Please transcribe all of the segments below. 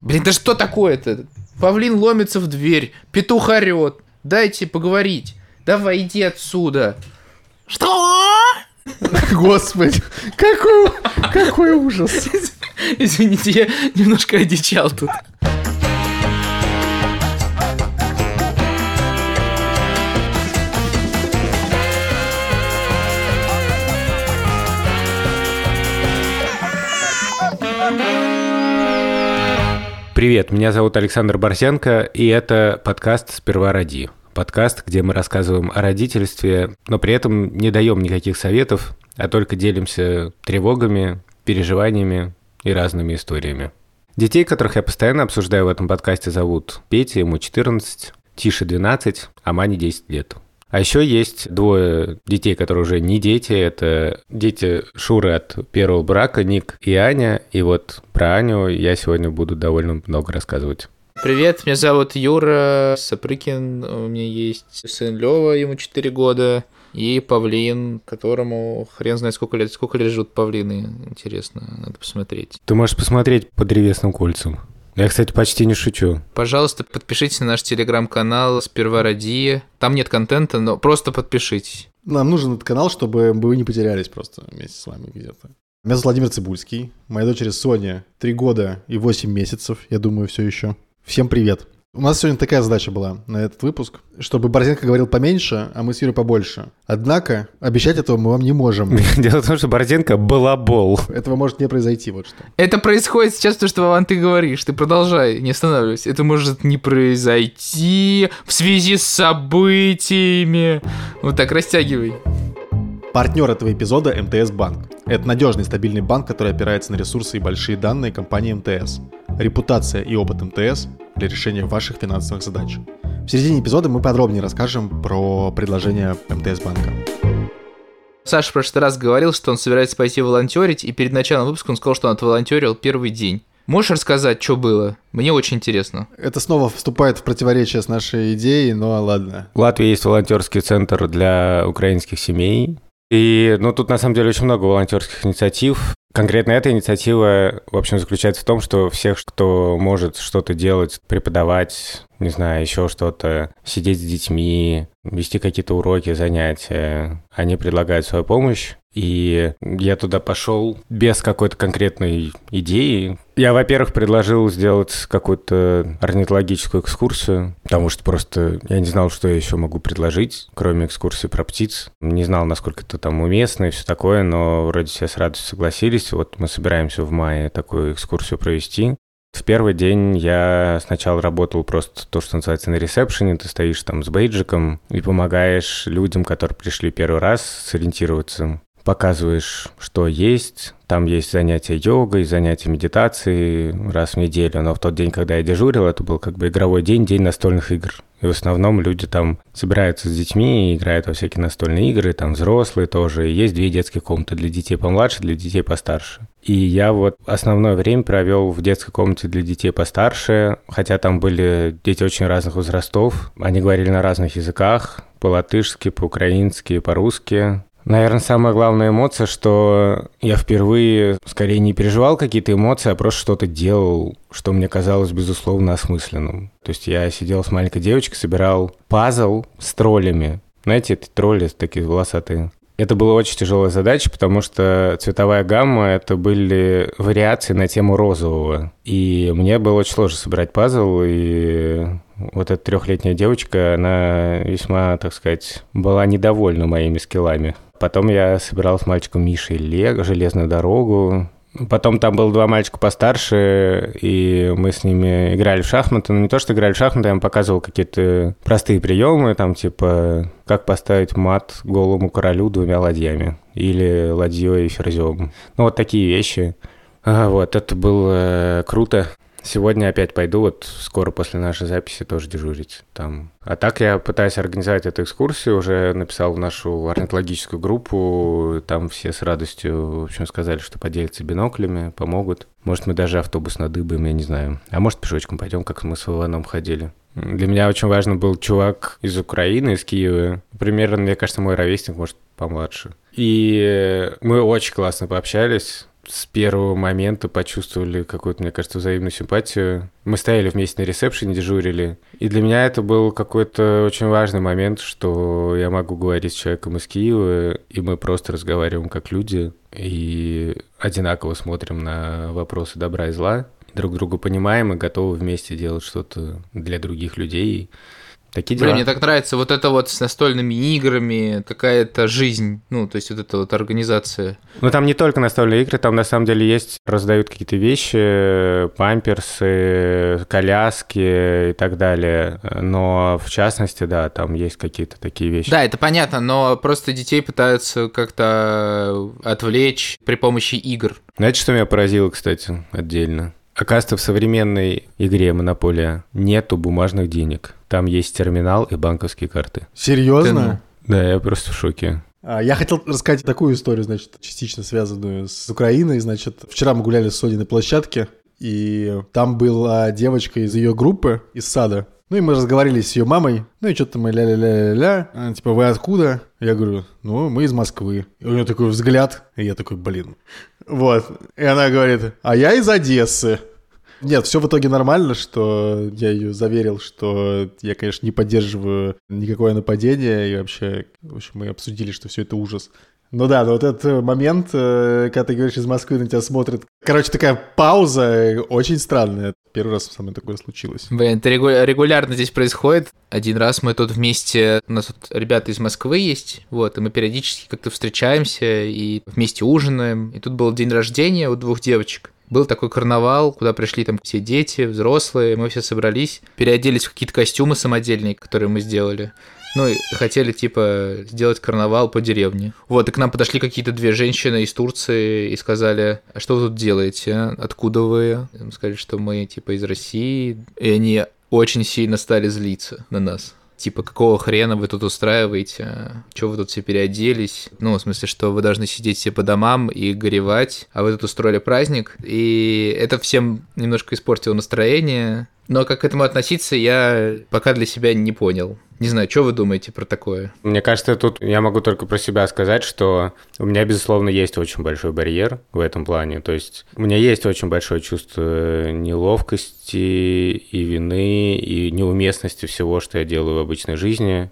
Блин, да что такое-то? Павлин ломится в дверь, петух орет. Дайте поговорить. Давай, иди отсюда. Что? Господи, какой, какой ужас. Извините, я немножко одичал тут. Привет, меня зовут Александр Борзенко, и это подкаст «Сперва роди». Подкаст, где мы рассказываем о родительстве, но при этом не даем никаких советов, а только делимся тревогами, переживаниями и разными историями. Детей, которых я постоянно обсуждаю в этом подкасте, зовут Петя, ему 14, Тише 12, а Мане 10 лет. А еще есть двое детей, которые уже не дети. Это дети Шуры от первого брака, Ник и Аня. И вот про Аню я сегодня буду довольно много рассказывать. Привет, меня зовут Юра Сапрыкин. У меня есть сын Лева, ему 4 года. И павлин, которому хрен знает сколько лет. Сколько лет живут павлины, интересно, надо посмотреть. Ты можешь посмотреть по древесным кольцам. Я, кстати, почти не шучу. Пожалуйста, подпишитесь на наш телеграм-канал «Сперва ради». Там нет контента, но просто подпишитесь. Нам нужен этот канал, чтобы вы не потерялись просто вместе с вами где-то. Меня зовут Владимир Цибульский. Моя дочери Соня 3 года и 8 месяцев, я думаю, все еще. Всем привет. У нас сегодня такая задача была на этот выпуск, чтобы Борзенко говорил поменьше, а мы с Юрой побольше. Однако, обещать этого мы вам не можем. Дело в том, что Борзенко балабол. Этого может не произойти, вот что. Это происходит сейчас, то, что, Вован, ты говоришь. Ты продолжай, не останавливайся. Это может не произойти в связи с событиями. Вот так, растягивай. Партнер этого эпизода – МТС Банк. Это надежный стабильный банк, который опирается на ресурсы и большие данные компании МТС. Репутация и опыт МТС для решения ваших финансовых задач. В середине эпизода мы подробнее расскажем про предложение МТС Банка. Саша в прошлый раз говорил, что он собирается пойти волонтерить, и перед началом выпуска он сказал, что он отволонтерил первый день. Можешь рассказать, что было? Мне очень интересно. Это снова вступает в противоречие с нашей идеей, но ладно. В Латвии есть волонтерский центр для украинских семей. И, ну, тут на самом деле очень много волонтерских инициатив. Конкретно эта инициатива, в общем, заключается в том, что всех, кто может что-то делать, преподавать, не знаю, еще что-то, сидеть с детьми, вести какие-то уроки, занятия, они предлагают свою помощь. И я туда пошел без какой-то конкретной идеи. Я, во-первых, предложил сделать какую-то орнитологическую экскурсию, потому что просто я не знал, что я еще могу предложить, кроме экскурсии про птиц. Не знал, насколько это там уместно и все такое, но вроде все с радостью согласились. Вот мы собираемся в мае такую экскурсию провести. В первый день я сначала работал просто то, что называется на ресепшене. Ты стоишь там с бейджиком и помогаешь людям, которые пришли первый раз, сориентироваться показываешь, что есть. Там есть занятия йогой, занятия медитацией раз в неделю. Но в тот день, когда я дежурил, это был как бы игровой день, день настольных игр. И в основном люди там собираются с детьми и играют во всякие настольные игры, там взрослые тоже. И есть две детские комнаты для детей помладше, для детей постарше. И я вот основное время провел в детской комнате для детей постарше, хотя там были дети очень разных возрастов. Они говорили на разных языках, по-латышски, по-украински, по-русски. Наверное, самая главная эмоция, что я впервые скорее не переживал какие-то эмоции, а просто что-то делал, что мне казалось безусловно осмысленным. То есть я сидел с маленькой девочкой, собирал пазл с троллями. Знаете, эти тролли такие волосатые. Это была очень тяжелая задача, потому что цветовая гамма — это были вариации на тему розового. И мне было очень сложно собирать пазл, и вот эта трехлетняя девочка, она весьма, так сказать, была недовольна моими скиллами. Потом я собирал с мальчиком Мишей Лего, железную дорогу. Потом там было два мальчика постарше, и мы с ними играли в шахматы. Ну, не то, что играли в шахматы, я им показывал какие-то простые приемы, там, типа, как поставить мат голому королю двумя ладьями. Или ладьей и ферзем. Ну, вот такие вещи. А, вот, это было круто. Сегодня опять пойду, вот скоро после нашей записи тоже дежурить там. А так я пытаюсь организовать эту экскурсию, уже написал в нашу орнитологическую группу, там все с радостью, в общем, сказали, что поделятся биноклями, помогут. Может, мы даже автобус надыбаем, я не знаю. А может, пешочком пойдем, как мы с Иваном ходили. Для меня очень важно был чувак из Украины, из Киева. Примерно, мне кажется, мой ровесник, может, помладше. И мы очень классно пообщались с первого момента почувствовали какую-то, мне кажется, взаимную симпатию. Мы стояли вместе на ресепшене, дежурили. И для меня это был какой-то очень важный момент, что я могу говорить с человеком из Киева, и мы просто разговариваем как люди, и одинаково смотрим на вопросы добра и зла, друг друга понимаем и готовы вместе делать что-то для других людей. Такие дела. Блин, мне так нравится вот это вот с настольными играми, какая-то жизнь, ну, то есть вот эта вот организация. Ну, там не только настольные игры, там на самом деле есть, раздают какие-то вещи, памперсы, коляски и так далее. Но в частности, да, там есть какие-то такие вещи. Да, это понятно, но просто детей пытаются как-то отвлечь при помощи игр. Знаете, что меня поразило, кстати, отдельно? Оказывается, в современной игре «Монополия» нету бумажных денег. Там есть терминал и банковские карты. Серьезно? Да, я просто в шоке. А, Я хотел рассказать такую историю, значит, частично связанную с Украиной. Значит, вчера мы гуляли с Соней на площадке, и там была девочка из ее группы, из сада. Ну и мы разговаривали с ее мамой, ну и что-то мы ля-ля-ля-ля-ля. Она типа, вы откуда? Я говорю, ну, мы из Москвы. И у нее такой взгляд, и я такой, блин. Вот. И она говорит, а я из Одессы. Нет, все в итоге нормально, что я ее заверил, что я, конечно, не поддерживаю никакое нападение, и вообще, в общем, мы обсудили, что все это ужас. Ну да, но вот этот момент, э, когда ты говоришь из Москвы, на тебя смотрят. Короче, такая пауза э, очень странная. Первый раз со мной такое случилось. Блин, это регу- регулярно здесь происходит. Один раз мы тут вместе, у нас тут ребята из Москвы есть, вот, и мы периодически как-то встречаемся и вместе ужинаем. И тут был день рождения у двух девочек. Был такой карнавал, куда пришли там все дети, взрослые, мы все собрались, переоделись в какие-то костюмы самодельные, которые мы сделали. Ну, и хотели, типа, сделать карнавал по деревне. Вот, и к нам подошли какие-то две женщины из Турции и сказали, а что вы тут делаете? Откуда вы? Мы сказали, что мы, типа, из России. И они очень сильно стали злиться на нас. Типа, какого хрена вы тут устраиваете? Чего вы тут все переоделись? Ну, в смысле, что вы должны сидеть все по домам и горевать, а вы тут устроили праздник. И это всем немножко испортило настроение. Но как к этому относиться, я пока для себя не понял. Не знаю, что вы думаете про такое? Мне кажется, тут я могу только про себя сказать, что у меня, безусловно, есть очень большой барьер в этом плане. То есть у меня есть очень большое чувство неловкости и вины, и неуместности всего, что я делаю в обычной жизни.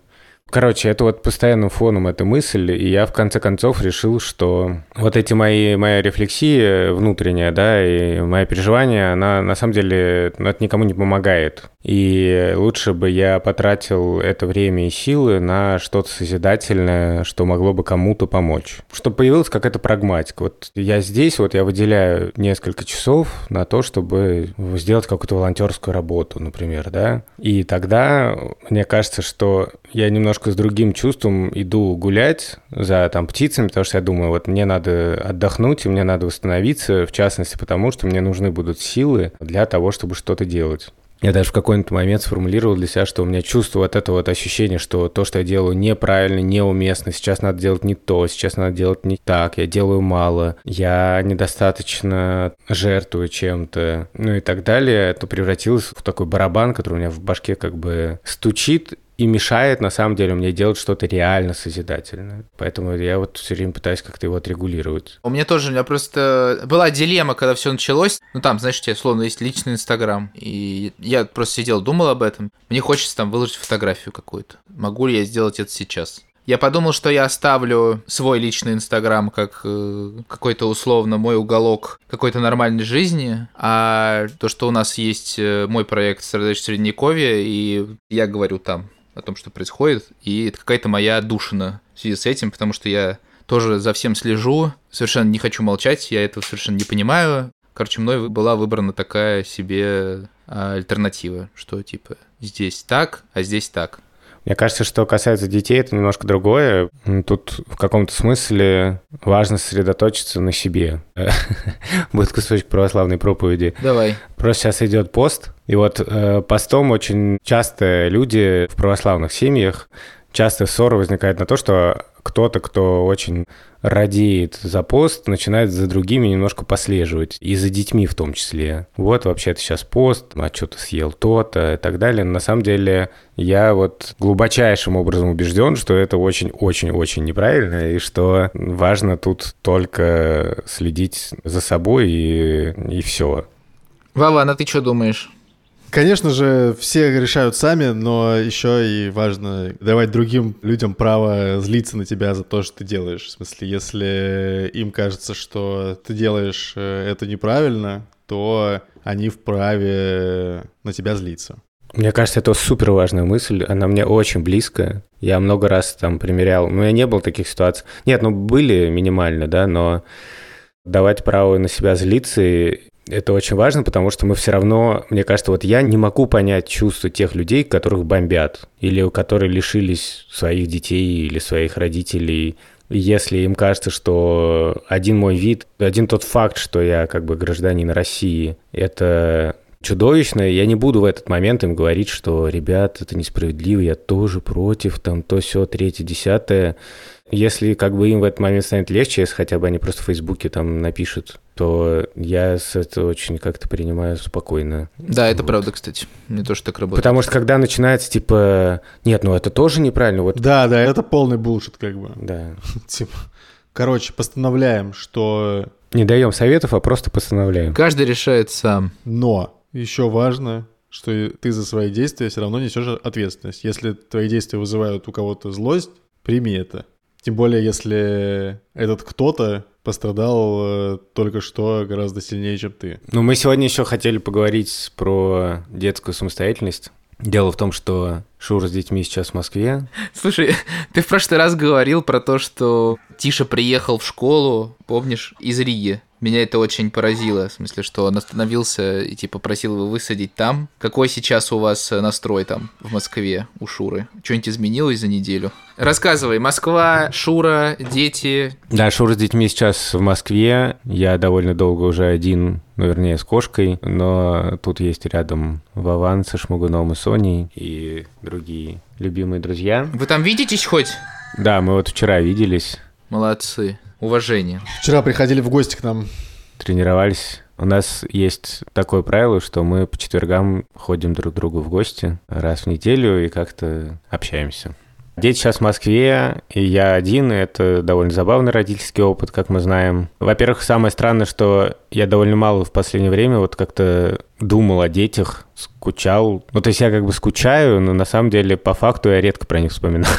Короче, это вот постоянным фоном эта мысль, и я в конце концов решил, что вот эти мои, моя рефлексия внутренняя, да, и мои переживания, она на самом деле, ну, это никому не помогает. И лучше бы я потратил это время и силы на что-то созидательное, что могло бы кому-то помочь. Чтобы появилась какая-то прагматика. Вот я здесь, вот я выделяю несколько часов на то, чтобы сделать какую-то волонтерскую работу, например, да. И тогда мне кажется, что я немножко с другим чувством иду гулять за там птицами, потому что я думаю, вот мне надо отдохнуть, и мне надо восстановиться, в частности, потому что мне нужны будут силы для того, чтобы что-то делать. Я даже в какой-то момент сформулировал для себя, что у меня чувство вот этого вот ощущения, что то, что я делаю неправильно, неуместно, сейчас надо делать не то, сейчас надо делать не так, я делаю мало, я недостаточно жертвую чем-то, ну и так далее, это превратилось в такой барабан, который у меня в башке как бы стучит, и мешает, на самом деле, мне делать что-то реально созидательное. Поэтому я вот все время пытаюсь как-то его отрегулировать. У меня тоже, у меня просто была дилемма, когда все началось. Ну, там, знаешь, у тебя, словно, есть личный Инстаграм. И я просто сидел, думал об этом. Мне хочется там выложить фотографию какую-то. Могу ли я сделать это сейчас? Я подумал, что я оставлю свой личный Инстаграм как э, какой-то условно мой уголок какой-то нормальной жизни, а то, что у нас есть э, мой проект «Средоточие Средневековья», и я говорю там о том, что происходит, и это какая-то моя душина в связи с этим, потому что я тоже за всем слежу, совершенно не хочу молчать, я этого совершенно не понимаю. Короче, мной была выбрана такая себе а, альтернатива, что типа здесь так, а здесь так. Мне кажется, что касается детей, это немножко другое. Тут в каком-то смысле важно сосредоточиться на себе. Будет кусочек православной проповеди. Давай. Просто сейчас идет пост, и вот э, постом очень часто люди в православных семьях часто ссоры возникают на то, что кто-то, кто очень радеет за пост, начинает за другими немножко послеживать, и за детьми в том числе. Вот, вообще-то сейчас пост, а что ты съел то-то и так далее. На самом деле, я вот глубочайшим образом убежден, что это очень-очень-очень неправильно, и что важно тут только следить за собой и, и все. Вова, а ты что думаешь? Конечно же, все решают сами, но еще и важно давать другим людям право злиться на тебя за то, что ты делаешь. В смысле, если им кажется, что ты делаешь э, это неправильно, то они вправе на тебя злиться. Мне кажется, это супер важная мысль, она мне очень близкая. Я много раз там примерял, у меня не было таких ситуаций. Нет, ну были минимально, да, но давать право на себя злиться это очень важно, потому что мы все равно, мне кажется, вот я не могу понять чувства тех людей, которых бомбят, или которые лишились своих детей или своих родителей, если им кажется, что один мой вид, один тот факт, что я как бы гражданин России, это чудовищно, я не буду в этот момент им говорить, что, ребят, это несправедливо, я тоже против, там, то, все, третье, десятое. Если как бы им в этот момент станет легче, если хотя бы они просто в Фейсбуке там напишут, то я с это очень как-то принимаю спокойно. Да, это вот. правда, кстати. Не то, что так работает. Потому что когда начинается, типа, нет, ну это тоже неправильно. Вот... Да, да, это полный булшит, как бы. Да. Типа, короче, постановляем, что... Не даем советов, а просто постановляем. Каждый решает сам. Но еще важно, что ты за свои действия все равно несешь ответственность. Если твои действия вызывают у кого-то злость, прими это. Тем более, если этот кто-то пострадал э, только что гораздо сильнее, чем ты. Ну, мы сегодня еще хотели поговорить про детскую самостоятельность. Дело в том, что Шура с детьми сейчас в Москве. Слушай, ты в прошлый раз говорил про то, что Тиша приехал в школу, помнишь, из Риги. Меня это очень поразило, в смысле, что он остановился и типа просил его высадить там. Какой сейчас у вас настрой там в Москве у Шуры? Что-нибудь изменилось за неделю? Рассказывай, Москва, Шура, дети. Да, Шура с детьми сейчас в Москве. Я довольно долго уже один, ну, вернее, с кошкой, но тут есть рядом Вован со Шмугуном и Соней и другие любимые друзья. Вы там видитесь хоть? Да, мы вот вчера виделись. Молодцы уважение. Вчера приходили в гости к нам. Тренировались. У нас есть такое правило, что мы по четвергам ходим друг к другу в гости раз в неделю и как-то общаемся. Дети сейчас в Москве, и я один, и это довольно забавный родительский опыт, как мы знаем. Во-первых, самое странное, что я довольно мало в последнее время вот как-то думал о детях, скучал. Ну, то есть я как бы скучаю, но на самом деле по факту я редко про них вспоминаю.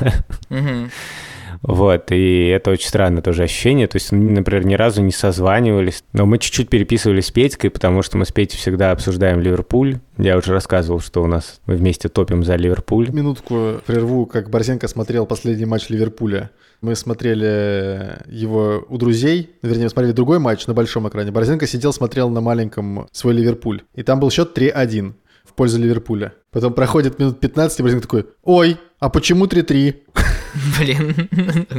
Вот, и это очень странное тоже ощущение. То есть, например, ни разу не созванивались, но мы чуть-чуть переписывались с Петькой, потому что мы с Петей всегда обсуждаем Ливерпуль. Я уже рассказывал, что у нас мы вместе топим за Ливерпуль. Минутку прерву, как Борзенко смотрел последний матч Ливерпуля. Мы смотрели его у друзей, вернее, смотрели другой матч на большом экране. Борзенко сидел, смотрел на маленьком свой Ливерпуль. И там был счет 3-1 в пользу Ливерпуля. Потом проходит минут 15, и Борзенко такой, ой, а почему 3-3? Блин.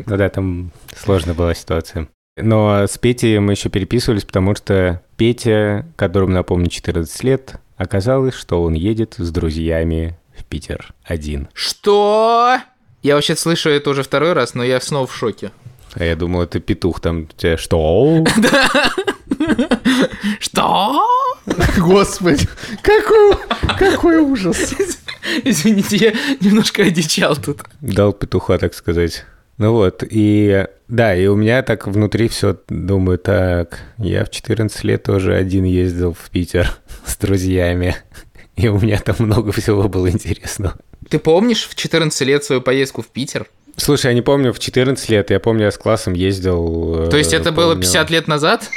Ну да, там сложная была ситуация. Но с Петей мы еще переписывались, потому что Петя, которому, напомню, 14 лет, оказалось, что он едет с друзьями в Питер один. Что? Я вообще слышу это уже второй раз, но я снова в шоке. А я думал, это петух там тебя что? Что? Господи, какой, какой ужас. Извините, я немножко одичал тут. Дал петуха, так сказать. Ну вот, и да, и у меня так внутри все, думаю, так, я в 14 лет тоже один ездил в Питер с друзьями, и у меня там много всего было интересного. Ты помнишь в 14 лет свою поездку в Питер? Слушай, я не помню в 14 лет, я помню, я с классом ездил. То есть это помню... было 50 лет назад?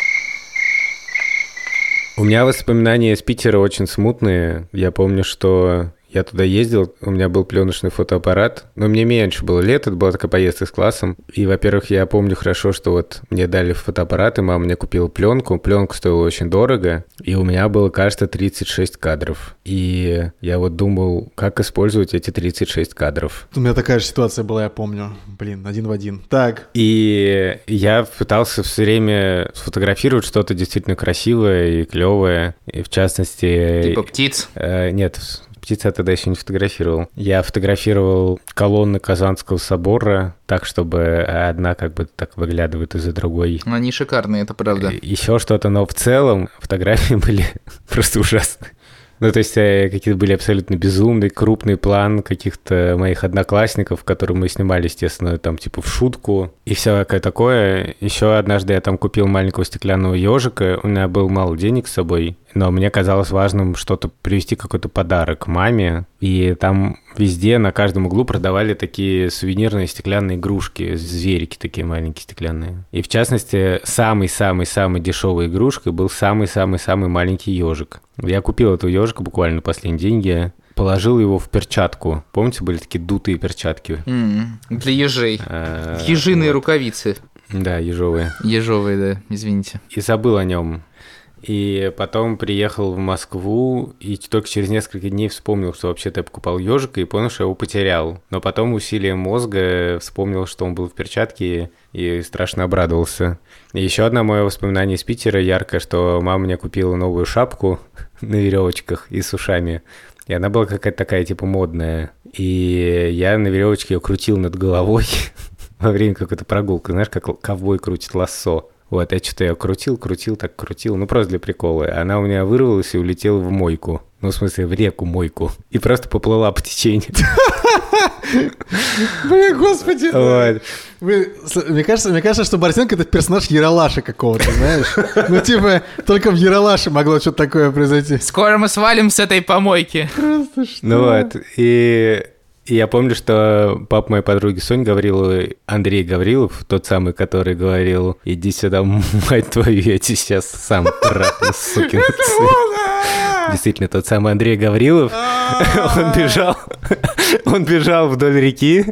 У меня воспоминания из Питера очень смутные. Я помню, что я туда ездил, у меня был пленочный фотоаппарат, но мне меньше было лет, это была такая поездка с классом. И, во-первых, я помню хорошо, что вот мне дали фотоаппарат, и мама мне купила пленку. Пленка стоила очень дорого, и у меня было, кажется, 36 кадров. И я вот думал, как использовать эти 36 кадров. У меня такая же ситуация была, я помню. Блин, один в один. Так. И я пытался все время сфотографировать что-то действительно красивое и клевое. И в частности... Типа птиц? Э, нет, птицы я тогда еще не фотографировал. Я фотографировал колонны Казанского собора так, чтобы одна как бы так выглядывает из-за другой. Они шикарные, это правда. Еще что-то, но в целом фотографии были просто ужасные. Ну, то есть э, какие-то были абсолютно безумные, крупный план каких-то моих одноклассников, которые мы снимали, естественно, там типа в шутку и всякое такое. Еще однажды я там купил маленького стеклянного ежика, у меня был мало денег с собой, но мне казалось важным что-то привезти какой-то подарок маме, и там везде на каждом углу продавали такие сувенирные стеклянные игрушки, зверики такие маленькие стеклянные. И в частности, самый-самый-самый дешевой игрушкой был самый-самый-самый маленький ежик. Я купил эту ежика буквально последние деньги, положил его в перчатку. Помните, были такие дутые перчатки? М, Для ежей. Э, Ежиные вот. рукавицы. Да, ежовые. Ежовые, да, извините. И забыл о нем. И потом приехал в Москву, и только через несколько дней вспомнил, что вообще-то я покупал ежика, и понял, что я его потерял. Но потом усилием мозга вспомнил, что он был в перчатке, и страшно обрадовался. И еще одно мое воспоминание из Питера яркое, что мама мне купила новую шапку на веревочках и с ушами. И она была какая-то такая, типа, модная. И я на веревочке ее крутил над головой во время какой-то прогулки. Знаешь, как ковбой крутит лассо. Вот, я что-то ее крутил, крутил, так крутил, ну просто для прикола. Она у меня вырвалась и улетела в мойку. Ну, в смысле, в реку мойку. И просто поплыла по течению. Блин, господи. Мне кажется, мне кажется, что Борзенко это персонаж Яралаша какого-то, знаешь? Ну, типа, только в Яралаше могло что-то такое произойти. Скоро мы свалим с этой помойки. Просто что? Ну вот, и, и я помню, что папа моей подруги Сонь говорил, Андрей Гаврилов, тот самый, который говорил, иди сюда, мать твою, я тебя сейчас сам трахну, сукин сын». Действительно, тот самый Андрей Гаврилов, он бежал, он бежал вдоль реки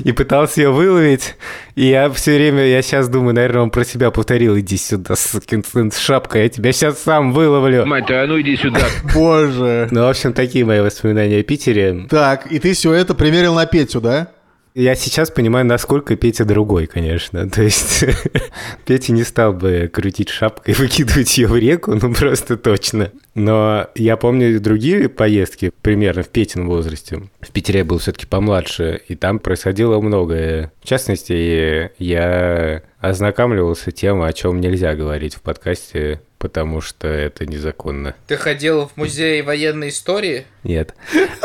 и пытался ее выловить. И я все время, я сейчас думаю, наверное, он про себя повторил, иди сюда, сукин сын, с шапкой, я тебя сейчас сам выловлю. Мать а ну иди сюда. Боже. Ну, в общем, такие мои воспоминания о Питере. Так, и ты все это примерил на Петю, да? Я сейчас понимаю, насколько Петя другой, конечно. То есть Петя не стал бы крутить шапкой и выкидывать ее в реку, ну просто точно. Но я помню другие поездки, примерно в Петином возрасте. В Питере я был все-таки помладше, и там происходило многое. В частности, я ознакомливался тем, о чем нельзя говорить в подкасте, потому что это незаконно. Ты ходил в музей военной истории? Нет.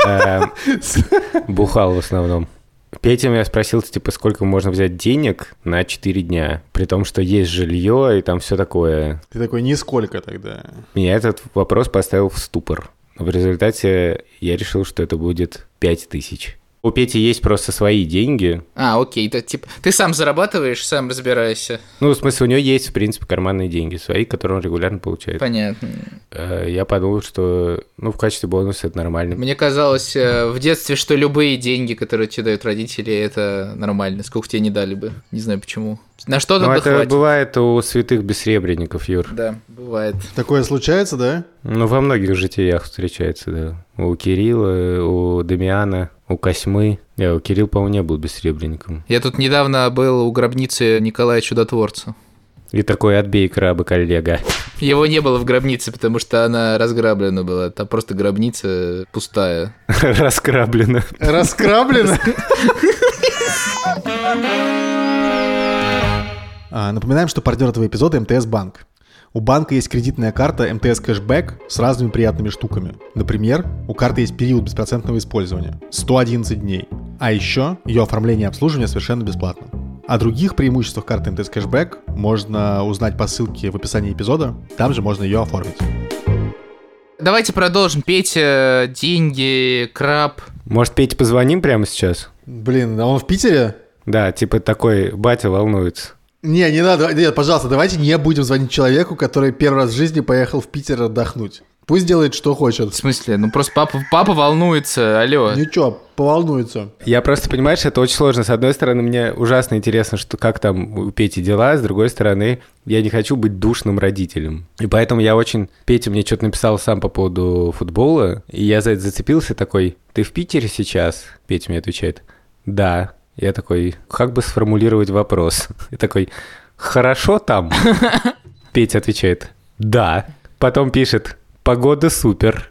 Эм, Бухал в основном. Петя меня спросил, типа, сколько можно взять денег на 4 дня, при том, что есть жилье и там все такое. Ты такой, нисколько тогда. Меня этот вопрос поставил в ступор. В результате я решил, что это будет 5 тысяч. У Пети есть просто свои деньги. А, окей, это типа ты сам зарабатываешь, сам разбираешься. Ну, в смысле, у него есть, в принципе, карманные деньги свои, которые он регулярно получает. Понятно. Э, Я подумал, что, ну, в качестве бонуса это нормально. Мне казалось э, в детстве, что любые деньги, которые тебе дают родители, это нормально. Сколько тебе не дали бы. Не знаю почему. На что Ну, тогда это хватит? бывает у святых бессребренников, Юр. Да, бывает. Такое случается, да? Ну, во многих житиях встречается, да. У Кирилла, у Дамиана, у Косьмы. Я, у Кирилл, по-моему, не был бессребренником. Я тут недавно был у гробницы Николая Чудотворца. И такой отбей краба, коллега. Его не было в гробнице, потому что она разграблена была. Там просто гробница пустая. Раскраблено. Раскраблено. А, Напоминаем, что партнер этого эпизода МТС Банк. У банка есть кредитная карта МТС Кэшбэк с разными приятными штуками. Например, у карты есть период беспроцентного использования – 111 дней. А еще ее оформление и обслуживание совершенно бесплатно. О других преимуществах карты МТС Кэшбэк можно узнать по ссылке в описании эпизода, там же можно ее оформить. Давайте продолжим. Петя, деньги, краб. Может, Пете позвоним прямо сейчас? Блин, а он в Питере? Да, типа такой, батя волнуется. Не, не надо, нет, пожалуйста, давайте не будем звонить человеку, который первый раз в жизни поехал в Питер отдохнуть. Пусть делает, что В хочет. смысле? Ну просто папа, папа волнуется, алло. Ничего, поволнуется. Я просто, понимаешь, это очень сложно. С одной стороны, мне ужасно интересно, что как там у Пети дела, с другой стороны, я не хочу быть душным родителем. И поэтому я очень... Петя мне что-то написал сам по поводу футбола, и я за это зацепился такой, ты в Питере сейчас? Петя мне отвечает, да. Я такой, как бы сформулировать вопрос? И такой, хорошо там? Петя отвечает, да. Потом пишет, погода супер.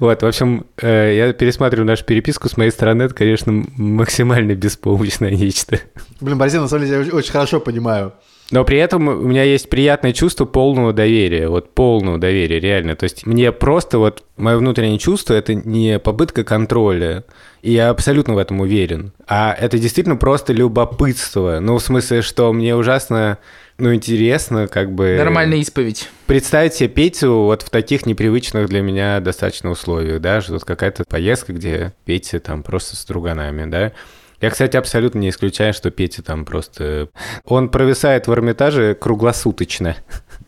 Вот, в общем, э, я пересматриваю нашу переписку. С моей стороны, это, конечно, максимально беспомощное нечто. Блин, Борзин, на самом деле, я очень хорошо понимаю. Но при этом у меня есть приятное чувство полного доверия, вот полного доверия, реально. То есть мне просто вот мое внутреннее чувство — это не попытка контроля, и я абсолютно в этом уверен, а это действительно просто любопытство. Ну, в смысле, что мне ужасно ну, интересно, как бы... Нормальная исповедь. Представить себе Петю вот в таких непривычных для меня достаточно условиях, да, что тут какая-то поездка, где Петя там просто с друганами, да. Я, кстати, абсолютно не исключаю, что Петя там просто... Он провисает в Эрмитаже круглосуточно.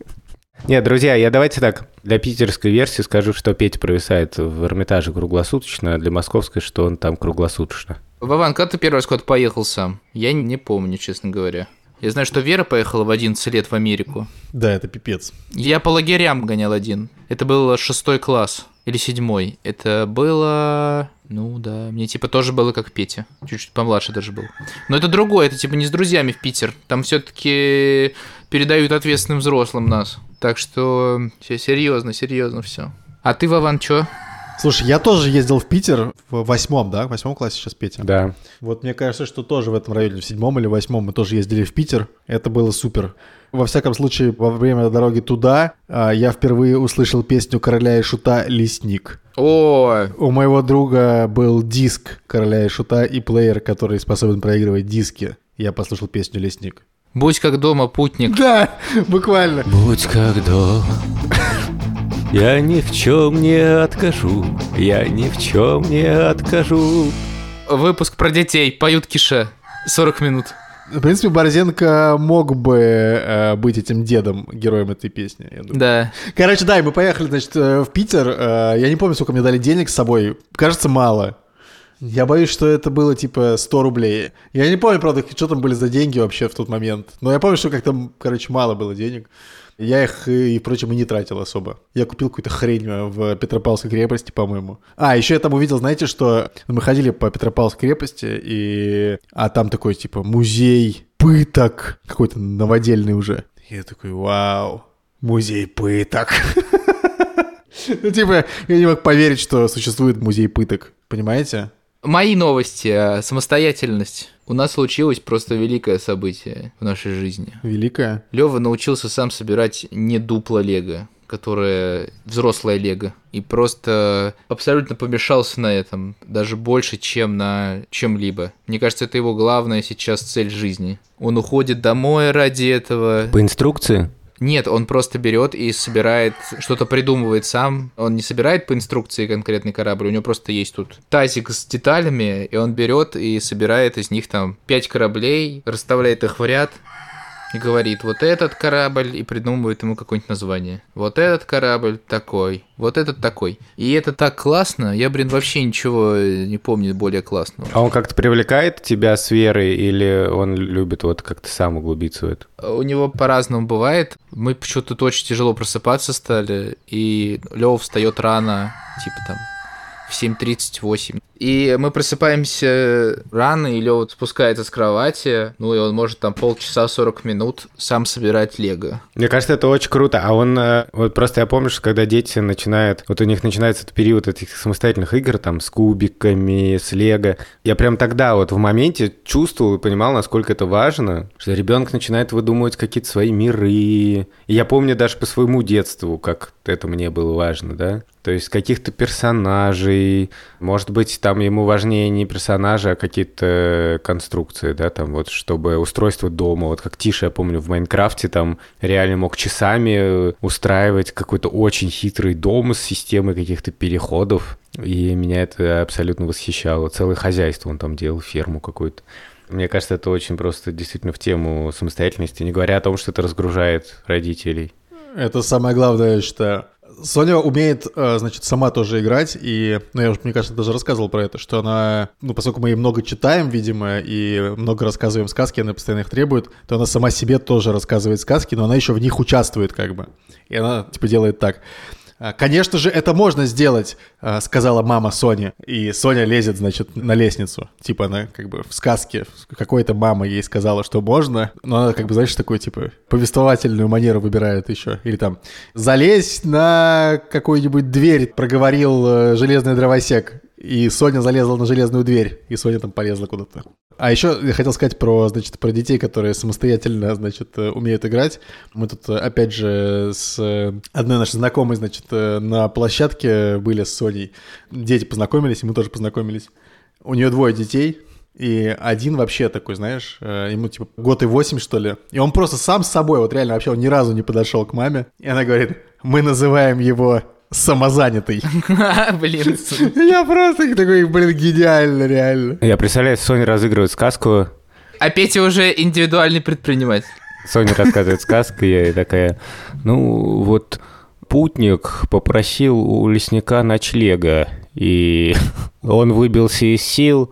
Нет, друзья, я давайте так, для питерской версии скажу, что Петя провисает в Эрмитаже круглосуточно, а для московской, что он там круглосуточно. Вован, когда ты первый раз куда-то поехал сам? Я не помню, честно говоря. Я знаю, что Вера поехала в 11 лет в Америку. Да, это пипец. Я по лагерям гонял один. Это был шестой класс или седьмой. Это было... Ну да, мне типа тоже было как Петя. Чуть-чуть помладше даже был. Но это другое, это типа не с друзьями в Питер. Там все-таки передают ответственным взрослым нас. Так что все серьезно, серьезно все. А ты, Вован, чё? Слушай, я тоже ездил в Питер в восьмом, да? В восьмом классе сейчас Петя. Да. Вот мне кажется, что тоже в этом районе, в седьмом или восьмом, мы тоже ездили в Питер. Это было супер. Во всяком случае, во время дороги туда а, я впервые услышал песню «Короля и Шута» «Лесник». О, У моего друга был диск «Короля и Шута» и плеер, который способен проигрывать диски. Я послушал песню «Лесник». будь как дома, путник. Да, буквально. Будь как дома, я ни в чем не откажу, я ни в чем не откажу. Выпуск про детей. Поют Кише. 40 минут. В принципе, Борзенко мог бы э, быть этим дедом, героем этой песни. Я думаю. Да. Короче, да, и мы поехали, значит, э, в Питер. Э, Я не помню, сколько мне дали денег с собой. Кажется, мало. Я боюсь, что это было типа 100 рублей. Я не помню, правда, что там были за деньги вообще в тот момент. Но я помню, что как-то, короче, мало было денег. Я их, и, впрочем, и не тратил особо. Я купил какую-то хрень э, в Петропавловской крепости, по-моему. А, еще я там увидел, знаете, что мы ходили по Петропавловской крепости, и... а там такой, типа, музей пыток, какой-то новодельный уже. Я такой, вау, музей пыток. Ну, типа, я не мог поверить, что существует музей пыток, понимаете? Мои новости. э, Самостоятельность. У нас случилось просто великое событие в нашей жизни. Великая. Лева научился сам собирать не дупло лего, которое взрослое лего, и просто абсолютно помешался на этом, даже больше, чем на чем-либо. Мне кажется, это его главная сейчас цель жизни. Он уходит домой ради этого. По инструкции? Нет, он просто берет и собирает, что-то придумывает сам. Он не собирает по инструкции конкретный корабль, у него просто есть тут тазик с деталями, и он берет и собирает из них там пять кораблей, расставляет их в ряд и говорит, вот этот корабль, и придумывает ему какое-нибудь название. Вот этот корабль такой, вот этот такой. И это так классно, я, блин, вообще ничего не помню более классного. А он как-то привлекает тебя с верой, или он любит вот как-то сам углубиться в это? У него по-разному бывает. Мы почему-то очень тяжело просыпаться стали, и Лёва встает рано, типа там в 7.38. И мы просыпаемся рано, и Лёва спускается с кровати, ну и он может там полчаса 40 минут сам собирать лего. Мне кажется, это очень круто. А он, э, вот просто я помню, что когда дети начинают, вот у них начинается этот период этих самостоятельных игр, там, с кубиками, с лего, я прям тогда вот в моменте чувствовал и понимал, насколько это важно, что ребенок начинает выдумывать какие-то свои миры. И я помню даже по своему детству, как это мне было важно, да? То есть каких-то персонажей, может быть, там ему важнее не персонажи, а какие-то конструкции, да, там вот, чтобы устройство дома, вот как Тиша, я помню, в Майнкрафте там реально мог часами э, устраивать какой-то очень хитрый дом с системой каких-то переходов, и меня это абсолютно восхищало. Целое хозяйство он там делал, ферму какую-то. Мне кажется, это очень просто действительно в тему самостоятельности, не говоря о том, что это разгружает родителей. Это самое главное, я считаю. Соня умеет, э, значит, сама тоже играть, и, ну, я уже, мне кажется, даже рассказывал про это, что она, ну, поскольку мы ей много читаем, видимо, и много рассказываем сказки, она постоянно их требует, то она сама себе тоже рассказывает сказки, но она еще в них участвует, как бы. И она, типа, делает так. «А, Конечно же, это можно сделать, а, сказала мама Сони. И Соня лезет, значит, на лестницу. Типа она как бы в сказке какой-то мама ей сказала, что можно, но она как бы, знаешь, такой, типа, повествовательную манеру выбирает еще. Или там, залезь на какую-нибудь дверь, проговорил э, железный дровосек. И Соня залезла на железную дверь, и Соня там полезла куда-то. А еще я хотел сказать про, значит, про детей, которые самостоятельно, значит, э, умеют играть. Мы тут, э, опять же, с э, одной нашей знакомой, значит, на площадке были с Соней. Дети познакомились, и мы тоже познакомились. У нее двое детей, и один вообще такой, знаешь, ему типа год и восемь, что ли. И он просто сам с собой, вот реально вообще он ни разу не подошел к маме. И она говорит, мы называем его самозанятый. Блин. Я просто такой, блин, гениально, реально. Я представляю, Соня разыгрывает сказку, А Петя уже индивидуальный предприниматель. Соня рассказывает сказку, я и такая, ну вот путник попросил у лесника ночлега, и он выбился из сил.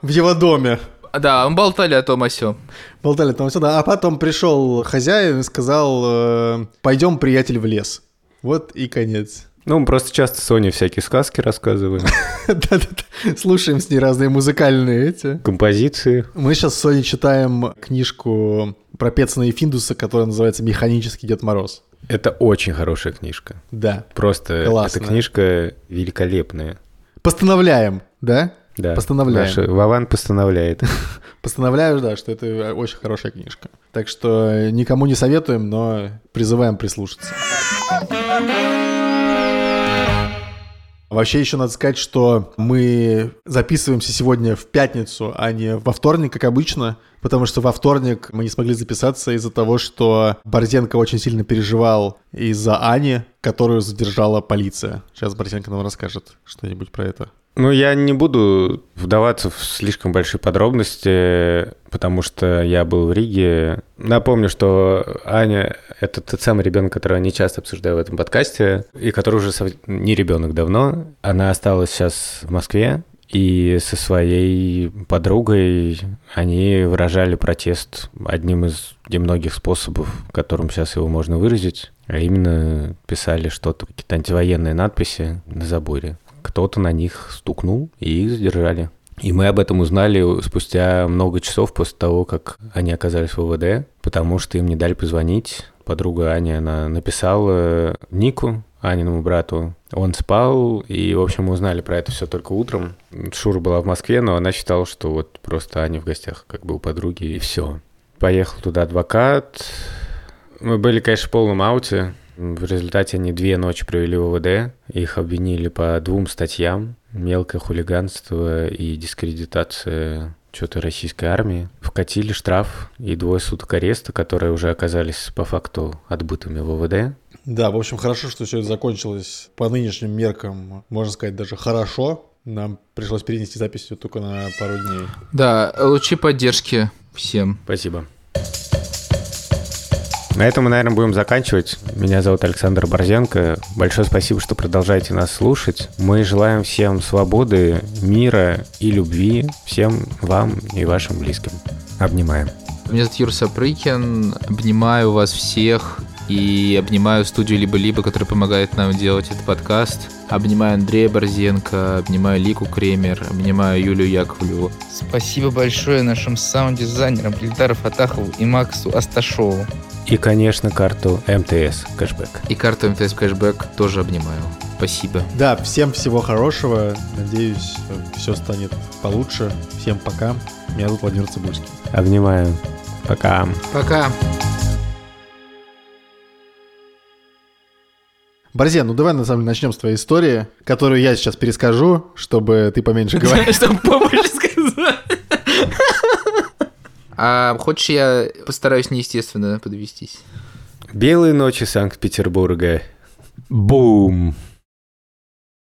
В его доме. Да, мы болтали о том о сём. Болтали там сюда. А потом пришел хозяин и сказал, э, пойдем, приятель, в лес. Вот и конец. Ну, мы просто часто Соне всякие сказки рассказываем, Да-да-да. Слушаем с ней разные музыкальные эти. композиции. Мы сейчас с Соней читаем книжку про Пецана и Финдуса, которая называется «Механический Дед Мороз». Это очень хорошая книжка. Да. Просто Классно. эта книжка великолепная. Постановляем, да? Да. Постановляем. Наша Вован постановляет. Постановляю, да, что это очень хорошая книжка. Так что никому не советуем, но призываем прислушаться. Вообще еще надо сказать, что мы записываемся сегодня в пятницу, а не во вторник, как обычно, потому что во вторник мы не смогли записаться из-за того, что Борзенко очень сильно переживал из-за Ани, которую задержала полиция. Сейчас Борзенко нам расскажет что-нибудь про это. Ну, я не буду вдаваться в слишком большие подробности, потому что я был в Риге. Напомню, что Аня — это тот самый ребенок, которого я не часто обсуждаю в этом подкасте, и который уже сов- не ребенок давно. Она осталась сейчас в Москве, и со своей подругой они выражали протест одним из немногих способов, которым сейчас его можно выразить, а именно писали что-то, какие-то антивоенные надписи на заборе. Кто-то на них стукнул и их задержали. И мы об этом узнали спустя много часов после того, как они оказались в ВВД, потому что им не дали позвонить. Подруга Аня, она написала Нику, Аниному брату. Он спал, и, в общем, мы узнали про это все только утром. Шура была в Москве, но она считала, что вот просто Аня в гостях как бы у подруги, и все. Поехал туда адвокат. Мы были, конечно, в полном ауте. В результате они две ночи провели в ОВД. Их обвинили по двум статьям. Мелкое хулиганство и дискредитация что-то российской армии. Вкатили штраф и двое суток ареста, которые уже оказались по факту отбытыми в ОВД. Да, в общем, хорошо, что все это закончилось по нынешним меркам, можно сказать, даже хорошо. Нам пришлось перенести запись только на пару дней. Да, лучи поддержки всем. Спасибо. На этом мы, наверное, будем заканчивать. Меня зовут Александр Борзенко. Большое спасибо, что продолжаете нас слушать. Мы желаем всем свободы, мира и любви. Всем вам и вашим близким. Обнимаем. Меня зовут Юр Сапрыкин. Обнимаю вас всех и обнимаю студию «Либо-либо», которая помогает нам делать этот подкаст. Обнимаю Андрея Борзенко, обнимаю Лику Кремер, обнимаю Юлию Яковлеву. Спасибо большое нашим саунд-дизайнерам Ильдару Фатахову и Максу Асташову. И, конечно, карту МТС кэшбэк. И карту МТС Кэшбэк тоже обнимаю. Спасибо. Да, всем всего хорошего. Надеюсь, все станет получше. Всем пока. Меня зовут Владимир Цибульский. Обнимаю. Пока. Пока. Борзен, ну давай на самом деле начнем с твоей истории, которую я сейчас перескажу, чтобы ты поменьше говорил. Чтобы побольше сказать. А хочешь, я постараюсь неестественно подвестись? Белые ночи Санкт-Петербурга. Бум!